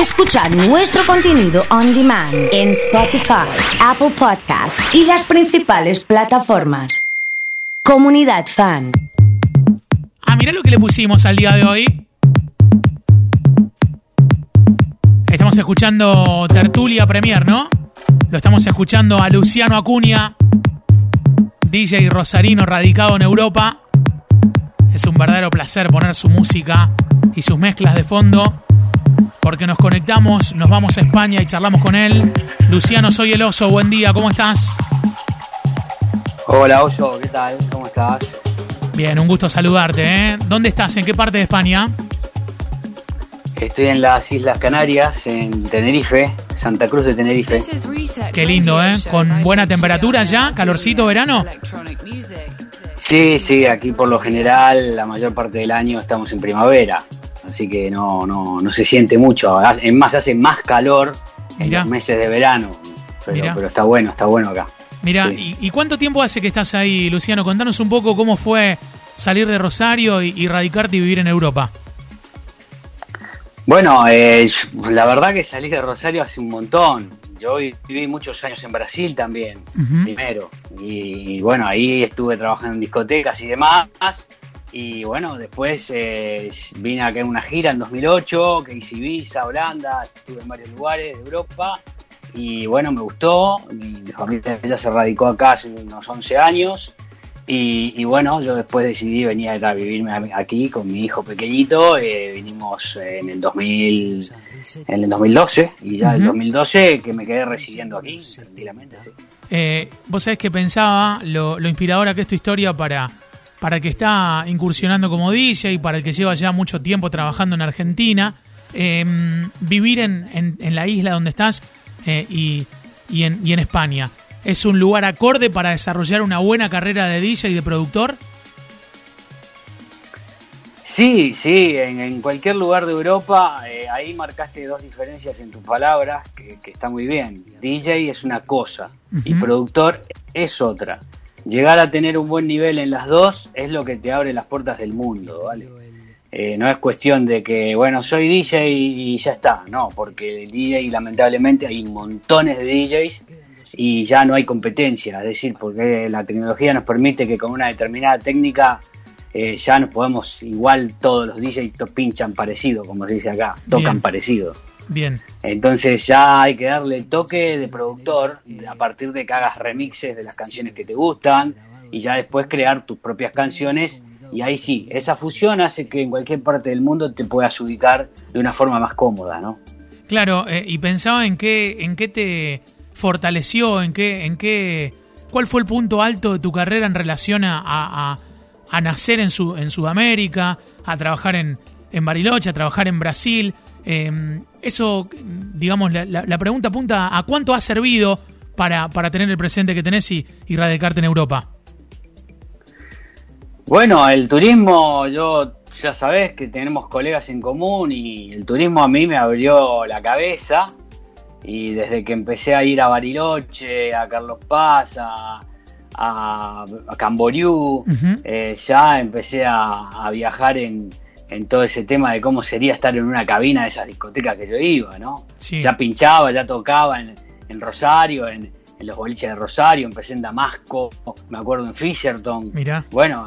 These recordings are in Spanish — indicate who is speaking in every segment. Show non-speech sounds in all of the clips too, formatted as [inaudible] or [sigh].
Speaker 1: Escuchar nuestro contenido on demand en Spotify, Apple Podcast y las principales plataformas. Comunidad Fan.
Speaker 2: Ah, mira lo que le pusimos al día de hoy. Estamos escuchando Tertulia Premier, ¿no? Lo estamos escuchando a Luciano Acuña, DJ Rosarino radicado en Europa. Es un verdadero placer poner su música y sus mezclas de fondo, porque nos conectamos, nos vamos a España y charlamos con él. Luciano, soy el oso, buen día, ¿cómo estás?
Speaker 3: Hola Oso, ¿qué tal? ¿Cómo estás?
Speaker 2: Bien, un gusto saludarte, ¿eh? ¿Dónde estás? ¿En qué parte de España?
Speaker 3: Estoy en las Islas Canarias, en Tenerife, Santa Cruz de Tenerife.
Speaker 2: Qué lindo, ¿eh? Con buena temperatura ya, calorcito verano.
Speaker 3: Sí, sí, aquí por lo general la mayor parte del año estamos en primavera, así que no, no, no se siente mucho. Es más, hace más calor en
Speaker 2: Mirá.
Speaker 3: los meses de verano, pero, pero está bueno, está bueno acá.
Speaker 2: Mira,
Speaker 3: Sí.
Speaker 2: ¿y, y cuánto tiempo hace que estás ahí, Luciano? Contanos un poco cómo fue salir de Rosario y, y radicarte y vivir en Europa.
Speaker 3: Bueno, eh, la verdad que salí de Rosario hace un montón. Yo vi- viví muchos años en Brasil también, primero. Y, y bueno, ahí estuve trabajando en discotecas y demás. Y bueno, después eh, vine acá en una gira en 2008, que hice Ibiza, Holanda, estuve en varios lugares de Europa. Y bueno, me gustó. Mi familia ella se radicó acá hace unos 11 años. Y, y bueno, yo después decidí venir a vivirme aquí con mi hijo pequeñito. eh, vinimos en el 2000, en el 2012 y ya en el
Speaker 2: Ujú.
Speaker 3: 2012 que me quedé residiendo aquí, tranquilamente. sí.
Speaker 2: Eh, vos sabés que pensaba lo, lo inspiradora que es tu historia para, para el que está incursionando como DJ y para el que lleva ya mucho tiempo trabajando en Argentina. Eh, vivir en, en- en la isla donde estás eh, y, y en, y en España. ¿Es un lugar acorde para desarrollar una buena carrera de DJ y de productor?
Speaker 3: Sí, sí, en, en cualquier lugar de Europa, eh, ahí marcaste dos diferencias en tus palabras, que, que está muy bien. DJ es una cosa y productor es otra. Llegar a tener un buen nivel en las dos es lo que te abre las puertas del mundo, ¿vale? Eh, no es cuestión de que, bueno, soy DJ y, ya está, no, porque el DJ lamentablemente hay montones de DJs y ya no hay competencia, es decir, porque la tecnología nos permite que con una determinada técnica eh, ya nos podemos, igual todos los DJs pinchan parecido, como se dice acá, tocan
Speaker 2: Bien.
Speaker 3: parecido.
Speaker 2: Bien.
Speaker 3: Entonces ya hay que darle el toque de productor a partir de que hagas remixes de las canciones que te gustan y ya después crear tus propias canciones y ahí sí, esa fusión hace que en cualquier parte del mundo te puedas ubicar de una forma más cómoda, ¿no?
Speaker 2: Claro, eh, y pensaba en qué, en qué te fortaleció, en qué, en qué, cuál fue el punto alto de tu carrera en relación a, a- a- a nacer en, su, en Sudamérica, a trabajar en, en Bariloche, a trabajar en Brasil. Eh, eso, digamos, la, la- la pregunta apunta a cuánto ha servido para, para tener el presente que tenés y, y radicarte en Europa.
Speaker 3: Bueno, el turismo, yo ya sabés que tenemos colegas en común y el turismo a mí me abrió la cabeza y desde que empecé a ir a Bariloche, a Carlos Paz, a, a, a Camboriú, eh, ya empecé a, a viajar en, en todo ese tema de cómo sería estar en una cabina de esas discotecas que yo iba, ¿no?
Speaker 2: Sí.
Speaker 3: Ya pinchaba, ya tocaba en, en Rosario, en, en los boliches de Rosario, empecé en Damasco, me acuerdo en Fisherton.
Speaker 2: Mirá.
Speaker 3: Bueno,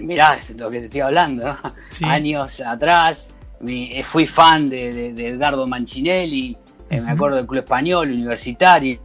Speaker 3: mirá lo que te estoy hablando, ¿no?
Speaker 2: Sí.
Speaker 3: años atrás, mi- eh, fui fan de, de- de Edgardo Mancinelli, eh, me acuerdo del Club Español, Universitario,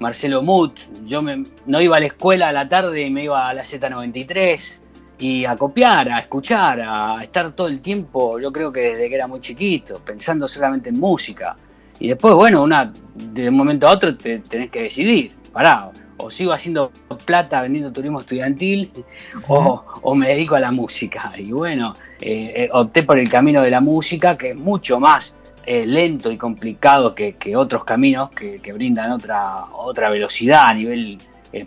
Speaker 3: Marcelo Mut, yo me- no iba a la escuela a la tarde y me iba a la Z93 y a copiar, a escuchar, a estar todo el tiempo, yo creo que desde que era muy chiquito, pensando solamente en música. Y después, bueno, de un momento a otro te tenés que decidir, pará, o sigo haciendo plata vendiendo turismo estudiantil [laughs] o, me dedico a la música. Y bueno, eh, eh, opté por el camino de la música, que es mucho más eh, lento y complicado que, otros caminos que, brindan otra, otra velocidad a nivel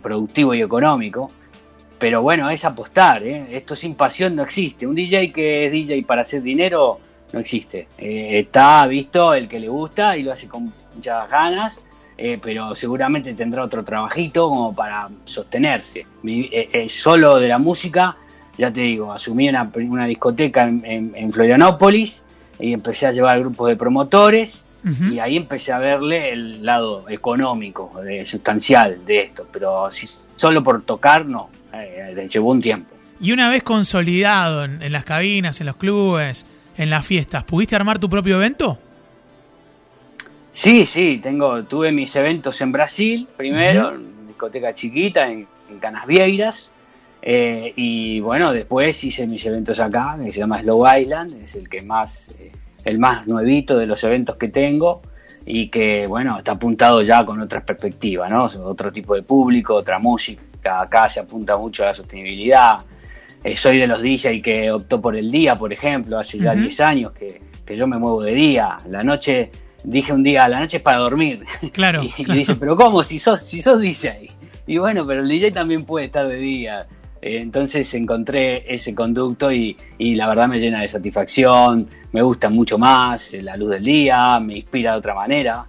Speaker 3: productivo y económico. Pero bueno, es apostar, ¿eh? esto sin pasión no existe. Un DJ que es DJ para hacer dinero no existe. Eh, está visto el que le gusta y lo hace con muchas ganas, eh, pero seguramente tendrá otro trabajito como para sostenerse. Solo de la música, ya te digo, asumí una, una discoteca en, en- en Florianópolis y empecé a llevar grupos de promotores y ahí empecé a verle el lado económico, de, sustancial de esto, pero si solo por tocar no, eh, llevó un tiempo.
Speaker 2: Y una vez consolidado en, las cabinas, en los clubes, en las fiestas, ¿pudiste armar tu propio evento?
Speaker 3: Sí, sí, tengo, tuve mis eventos en Brasil primero, en discoteca chiquita, en, en Canasvieiras, eh, y bueno, después hice mis eventos acá, que se llama Slow Island, es el que más, eh, el más nuevito de los eventos que tengo y que bueno, está apuntado ya con otras perspectivas, ¿no? Otro tipo de público, otra música, acá se apunta mucho a la sostenibilidad. Eh, soy de los DJ que optó por el día, por ejemplo, hace ya 10 años que, yo me muevo de día. La noche, dije un día, la noche es para dormir. [laughs]
Speaker 2: Claro.
Speaker 3: y, dice, pero ¿cómo? Si sos, si sos DJ. Y bueno, pero el DJ también puede estar de día. Eh, entonces encontré ese conducto y, la verdad me llena de satisfacción, me gusta mucho más la luz del día, me inspira de otra manera.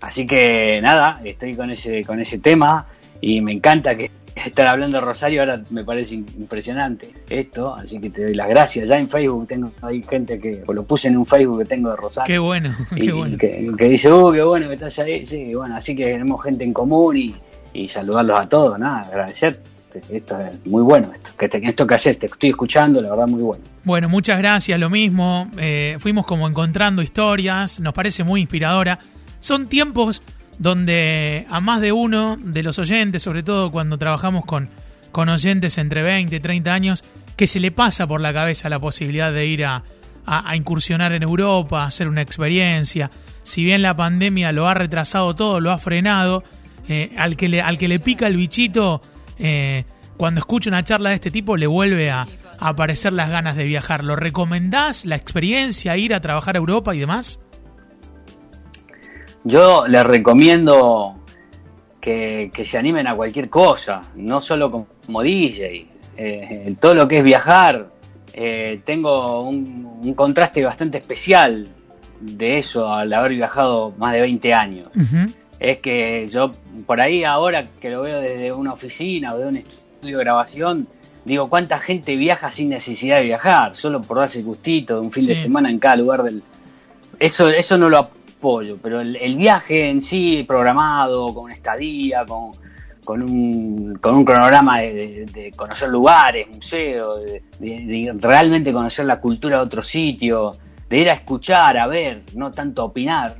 Speaker 3: Así que nada, estoy con ese, con ese tema y me encanta que estar hablando de Rosario ahora me parece impresionante esto, así que te doy las gracias. Ya en Facebook tengo hay gente que lo puse en un Facebook que tengo de Rosario.
Speaker 2: Qué bueno, [laughs] qué bueno.
Speaker 3: Que, dice, uh, qué bueno que estás ahí. Sí, bueno, así que tenemos gente en común y, y saludarlos a todos, nada, agradecer esto es muy bueno, esto que, te, esto que haces, te estoy escuchando, la verdad muy bueno.
Speaker 2: Bueno, muchas gracias, lo mismo, eh, fuimos como encontrando historias, nos parece muy inspiradora. Son tiempos donde a más de uno de los oyentes, sobre todo cuando trabajamos con, con oyentes entre 20 y 30 años, que se le pasa por la cabeza la posibilidad de ir a, a, incursionar en Europa, hacer una experiencia. Si bien la pandemia lo ha retrasado todo, lo ha frenado, eh, al, que le, al que le pica el bichito eh, cuando escucha una charla de este tipo le vuelve a, aparecer las ganas de viajar. ¿Lo recomendás la experiencia, ir a trabajar a Europa y demás?
Speaker 3: Yo les recomiendo que, se animen a cualquier cosa, no solo como DJ. Eh, todo lo que es viajar, eh, tengo un, contraste bastante especial de eso al haber viajado más de 20 años es que yo por ahí ahora que lo veo desde una oficina o de un estudio de grabación, digo, ¿cuánta gente viaja sin necesidad de viajar? Solo por darse gustito de un fin de semana en cada lugar del... Eso, eso no lo apoyo, pero el, viaje en sí programado, con estadía, con, con, un, con un cronograma de, conocer lugares, museos, de, realmente conocer la cultura de otro sitio, de ir a escuchar, a ver, no tanto a opinar,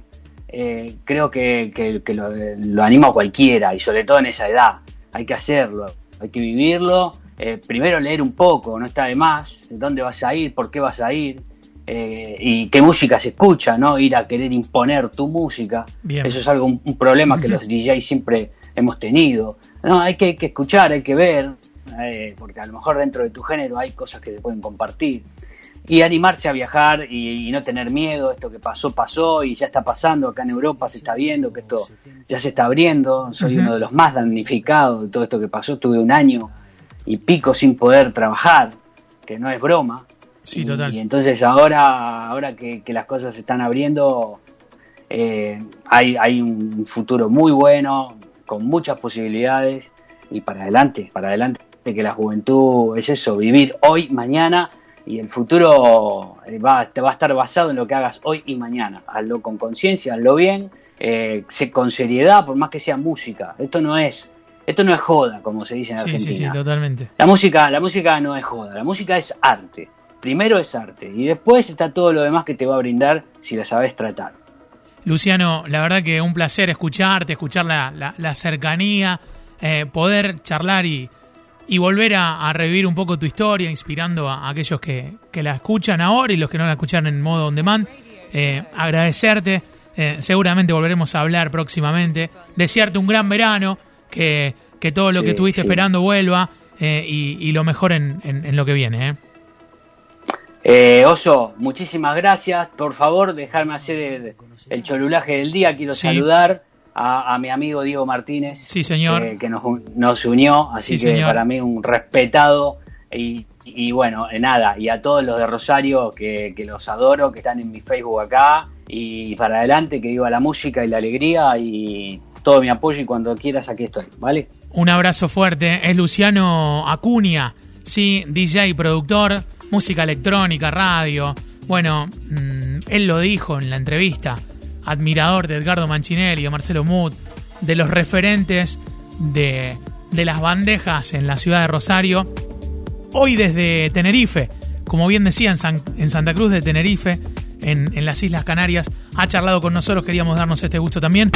Speaker 3: eh, creo que, lo, animo a cualquiera y sobre todo en esa edad. Hay que hacerlo, hay que vivirlo. Eh, primero leer un poco, no está de más. ¿Dónde vas a ir? ¿Por qué vas a ir? Eh, y qué música se escucha, ¿no? Ir a querer imponer tu música. Eso es algo, un, problema que los [laughs] DJs siempre hemos tenido. No, hay que, hay que escuchar, hay que ver, porque a lo mejor dentro de tu género hay cosas que se pueden compartir y animarse a viajar y, no tener miedo, esto que pasó, pasó y ya está pasando, acá en Europa se está viendo que esto ya se está abriendo, soy uno de los más damnificados de todo esto que pasó, tuve un año y pico sin poder trabajar, que no es broma.
Speaker 2: Sí, total.
Speaker 3: Y, entonces ahora, ahora que, las cosas se están abriendo, eh, hay, hay un futuro muy bueno, con muchas posibilidades y para adelante, para adelante, que la juventud es eso, vivir hoy, mañana y el futuro eh, va, te va a estar basado en lo que hagas hoy y mañana. Hazlo con conciencia, hazlo bien, eh, con seriedad, por más que sea música. Esto no es, esto no es joda, como se dice en Argentina.
Speaker 2: Sí, sí, totalmente.
Speaker 3: La música, la música no es joda, la música es arte. Primero es arte y después está todo lo demás que te va a brindar si la sabes tratar.
Speaker 2: Luciano, la verdad que un placer escucharte, escuchar la, la, cercanía, eh, poder charlar y, y volver a, revivir un poco tu historia, inspirando a, aquellos que, la escuchan ahora y los que no la escuchan en modo on demand. Eh, agradecerte, eh, seguramente volveremos a hablar próximamente, desearte un gran verano, que, todo lo que estuviste esperando vuelva eh, y, lo mejor en, lo que viene.
Speaker 3: Oso, muchísimas gracias. Por favor, dejarme hacer el, cholulaje del día. Quiero saludar a, mi amigo Diego Martínez,
Speaker 2: sí, señor.
Speaker 3: que nos, nos, unió, así que para mí un respetado y, y, bueno, nada, y a todos los de Rosario que, que, los adoro, que están en mi Facebook acá, y para adelante, que viva la música y la alegría y todo mi apoyo y cuando quieras aquí estoy, ¿vale?
Speaker 2: Un abrazo fuerte, es Luciano Acuña, sí, DJ, productor, música electrónica, radio, Bueno, mm, él lo dijo en la entrevista, admirador de Edgardo Mancinelli, de Marcelo Muth, de los referentes de, de las bandejas en la ciudad de Rosario. Hoy desde Tenerife, como bien decía, en, en Santa Cruz de Tenerife, en, en las Islas Canarias, ha charlado con nosotros, queríamos darnos este gusto también.